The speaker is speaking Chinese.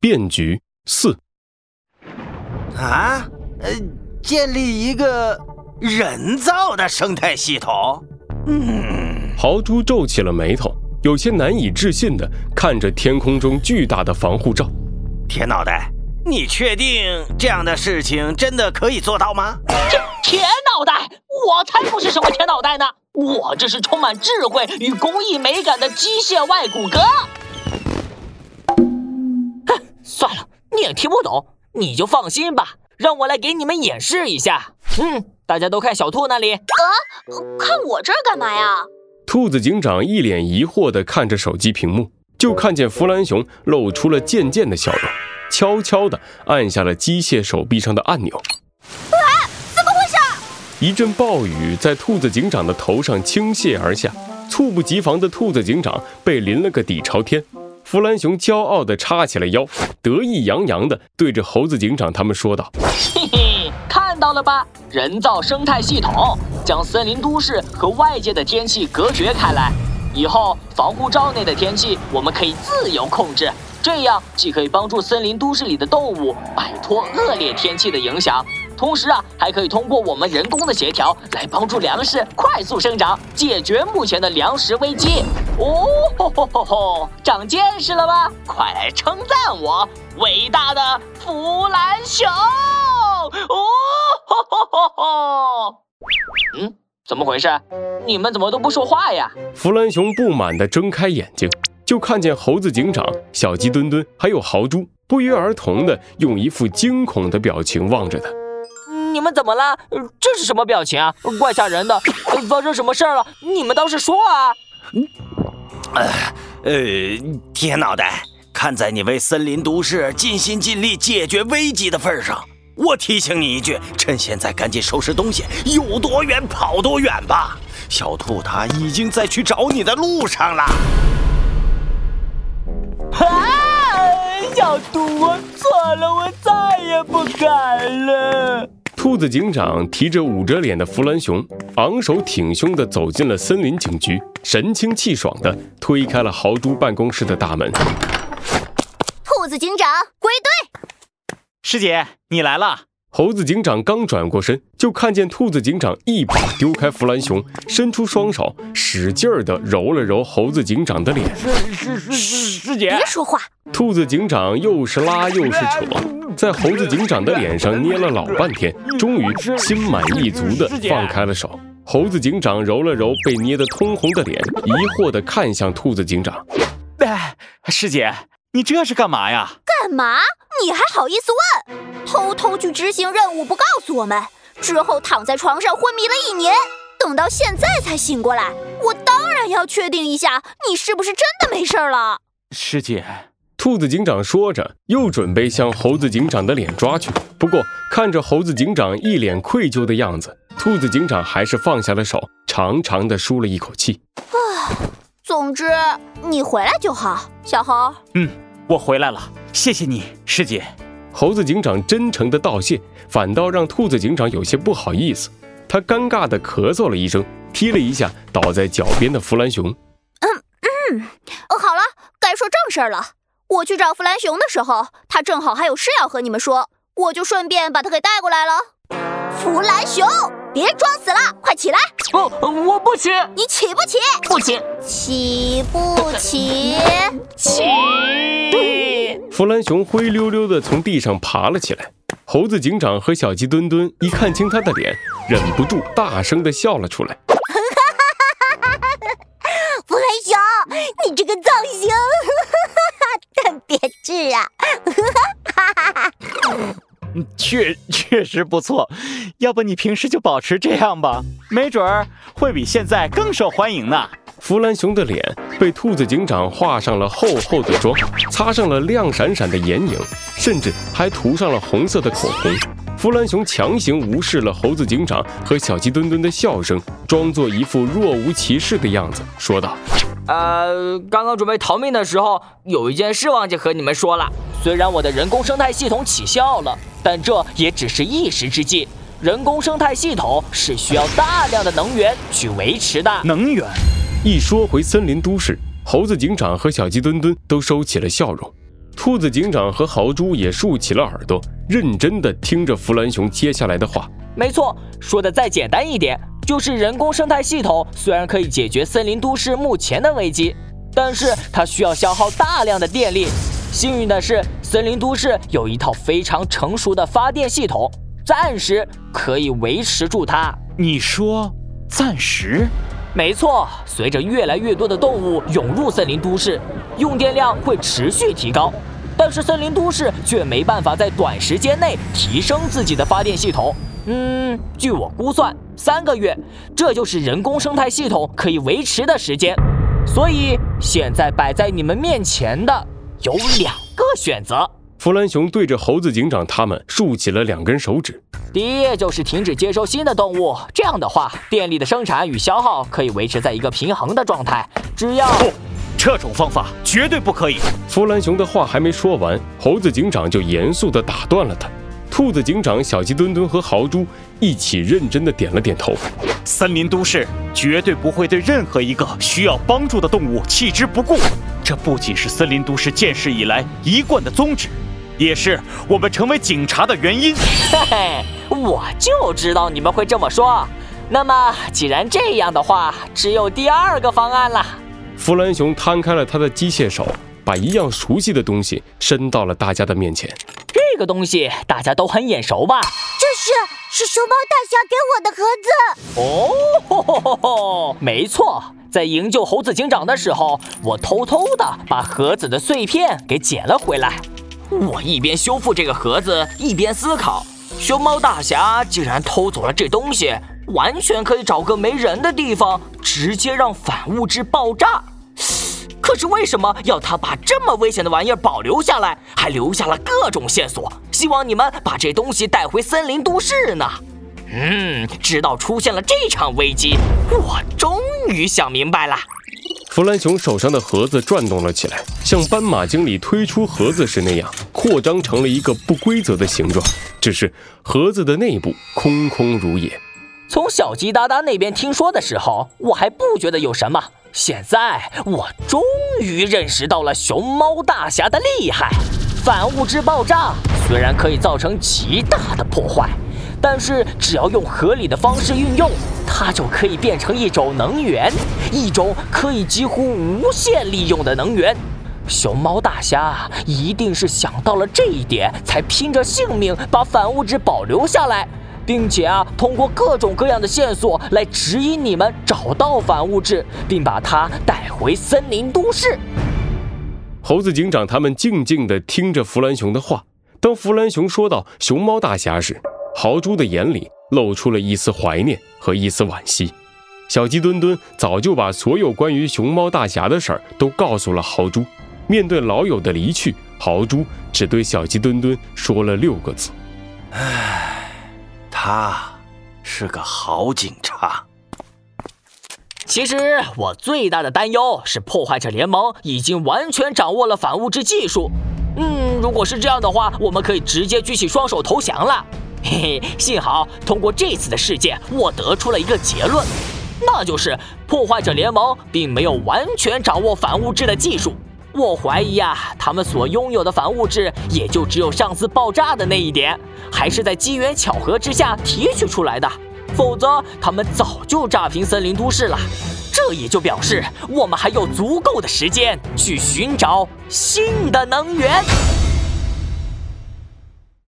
变局四。啊，呃，建立一个人造的生态系统。嗯，豪猪皱起了眉头，有些难以置信的看着天空中巨大的防护罩。铁脑袋，你确定这样的事情真的可以做到吗？这铁脑袋，我才不是什么铁脑袋呢！我这是充满智慧与工艺美感的机械外骨骼。哼，算了，你也听不懂，你就放心吧，让我来给你们演示一下。嗯，大家都看小兔那里。啊，看我这儿干嘛呀？兔子警长一脸疑惑地看着手机屏幕。就看见弗兰熊露出了贱贱的笑容，悄悄地按下了机械手臂上的按钮。啊！怎么回事？一阵暴雨在兔子警长的头上倾泻而下，猝不及防的兔子警长被淋了个底朝天。弗兰熊骄傲地叉起了腰，得意洋洋地对着猴子警长他们说道：“嘿嘿，看到了吧？人造生态系统将森林都市和外界的天气隔绝开来。”以后防护罩内的天气，我们可以自由控制，这样既可以帮助森林都市里的动物摆脱恶劣天气的影响，同时啊，还可以通过我们人工的协调来帮助粮食快速生长，解决目前的粮食危机。哦吼吼吼吼，长见识了吧？快来称赞我，伟大的弗兰熊！哦吼吼吼吼，嗯。怎么回事？你们怎么都不说话呀？弗兰熊不满地睁开眼睛，就看见猴子警长、小鸡墩墩还有豪猪不约而同地用一副惊恐的表情望着他。你们怎么了？这是什么表情啊？怪吓人的！发生什么事了？你们倒是说啊！呃呃，铁脑袋，看在你为森林都市尽心尽力解决危机的份上。我提醒你一句，趁现在赶紧收拾东西，有多远跑多远吧。小兔它已经在去找你的路上了。啊，小兔，我错了，我再也不敢了。兔子警长提着捂着脸的弗兰熊，昂首挺胸地走进了森林警局，神清气爽地推开了豪猪办公室的大门。兔子警长归队。师姐，你来了。猴子警长刚转过身，就看见兔子警长一把丢开弗兰熊，伸出双手，使劲儿地揉了揉猴子警长的脸。师师师师姐，别说话。兔子警长又是拉又是扯，在猴子警长的脸上捏了老半天，终于心满意足地放开了手。猴子警长揉了揉被捏得通红的脸，疑惑地看向兔子警长：“哎，师姐，你这是干嘛呀？干嘛？”你还好意思问？偷偷去执行任务不告诉我们，之后躺在床上昏迷了一年，等到现在才醒过来。我当然要确定一下，你是不是真的没事了。师姐，兔子警长说着，又准备向猴子警长的脸抓去。不过看着猴子警长一脸愧疚的样子，兔子警长还是放下了手，长长的舒了一口气。啊，总之你回来就好，小猴。嗯，我回来了。谢谢你，师姐。猴子警长真诚的道谢，反倒让兔子警长有些不好意思。他尴尬的咳嗽了一声，踢了一下倒在脚边的弗兰熊。嗯嗯，好了，该说正事儿了。我去找弗兰熊的时候，他正好还有事要和你们说，我就顺便把他给带过来了。弗兰熊，别装死了，快起来！不，我不起。你起不起？不起。起不起？起。弗兰熊灰溜溜地从地上爬了起来，猴子警长和小鸡墩墩一看清他的脸，忍不住大声地笑了出来。弗兰熊，你这个造型 特别智啊！确确实不错，要不你平时就保持这样吧，没准儿会比现在更受欢迎呢。弗兰熊的脸被兔子警长画上了厚厚的妆，擦上了亮闪闪的眼影，甚至还涂上了红色的口红。弗兰熊强行无视了猴子警长和小鸡墩墩的笑声，装作一副若无其事的样子，说道：“呃，刚刚准备逃命的时候，有一件事忘记和你们说了。虽然我的人工生态系统起效了，但这也只是一时之计。人工生态系统是需要大量的能源去维持的。能源。”一说回森林都市，猴子警长和小鸡墩墩都收起了笑容。兔子警长和豪猪也竖起了耳朵，认真地听着弗兰熊接下来的话。没错，说的再简单一点，就是人工生态系统虽然可以解决森林都市目前的危机，但是它需要消耗大量的电力。幸运的是，森林都市有一套非常成熟的发电系统，暂时可以维持住它。你说暂时？没错，随着越来越多的动物涌入森林都市，用电量会持续提高，但是森林都市却没办法在短时间内提升自己的发电系统。嗯，据我估算，三个月，这就是人工生态系统可以维持的时间。所以现在摆在你们面前的有两个选择。弗兰熊对着猴子警长他们竖起了两根手指。第一就是停止接收新的动物，这样的话，电力的生产与消耗可以维持在一个平衡的状态。只要不，这种方法绝对不可以。弗兰熊的话还没说完，猴子警长就严肃地打断了他。兔子警长、小鸡墩墩和豪猪一起认真地点了点头。森林都市绝对不会对任何一个需要帮助的动物弃之不顾，这不仅是森林都市建市以来一贯的宗旨。也是我们成为警察的原因。嘿嘿，我就知道你们会这么说。那么，既然这样的话，只有第二个方案了。弗兰熊摊开了他的机械手，把一样熟悉的东西伸到了大家的面前。这个东西大家都很眼熟吧？这是是熊猫大侠给我的盒子。哦吼吼吼，没错，在营救猴子警长的时候，我偷偷的把盒子的碎片给捡了回来。我一边修复这个盒子，一边思考：熊猫大侠竟然偷走了这东西，完全可以找个没人的地方，直接让反物质爆炸。可是为什么要他把这么危险的玩意儿保留下来，还留下了各种线索，希望你们把这东西带回森林都市呢？嗯，直到出现了这场危机，我终于想明白了。弗兰熊手上的盒子转动了起来，像斑马经理推出盒子时那样，扩张成了一个不规则的形状。只是盒子的内部空空如也。从小鸡哒哒那边听说的时候，我还不觉得有什么。现在我终于认识到了熊猫大侠的厉害。反物质爆炸虽然可以造成极大的破坏。但是只要用合理的方式运用，它就可以变成一种能源，一种可以几乎无限利用的能源。熊猫大侠一定是想到了这一点，才拼着性命把反物质保留下来，并且啊，通过各种各样的线索来指引你们找到反物质，并把它带回森林都市。猴子警长他们静静地听着弗兰熊的话。当弗兰熊说到熊猫大侠时，豪猪的眼里露出了一丝怀念和一丝惋惜，小鸡墩墩早就把所有关于熊猫大侠的事儿都告诉了豪猪。面对老友的离去，豪猪只对小鸡墩墩说了六个字：“唉，他是个好警察。”其实我最大的担忧是，破坏者联盟已经完全掌握了反物质技术。嗯，如果是这样的话，我们可以直接举起双手投降了。嘿嘿，幸好通过这次的事件，我得出了一个结论，那就是破坏者联盟并没有完全掌握反物质的技术。我怀疑啊，他们所拥有的反物质也就只有上次爆炸的那一点，还是在机缘巧合之下提取出来的。否则，他们早就炸平森林都市了。这也就表示，我们还有足够的时间去寻找新的能源。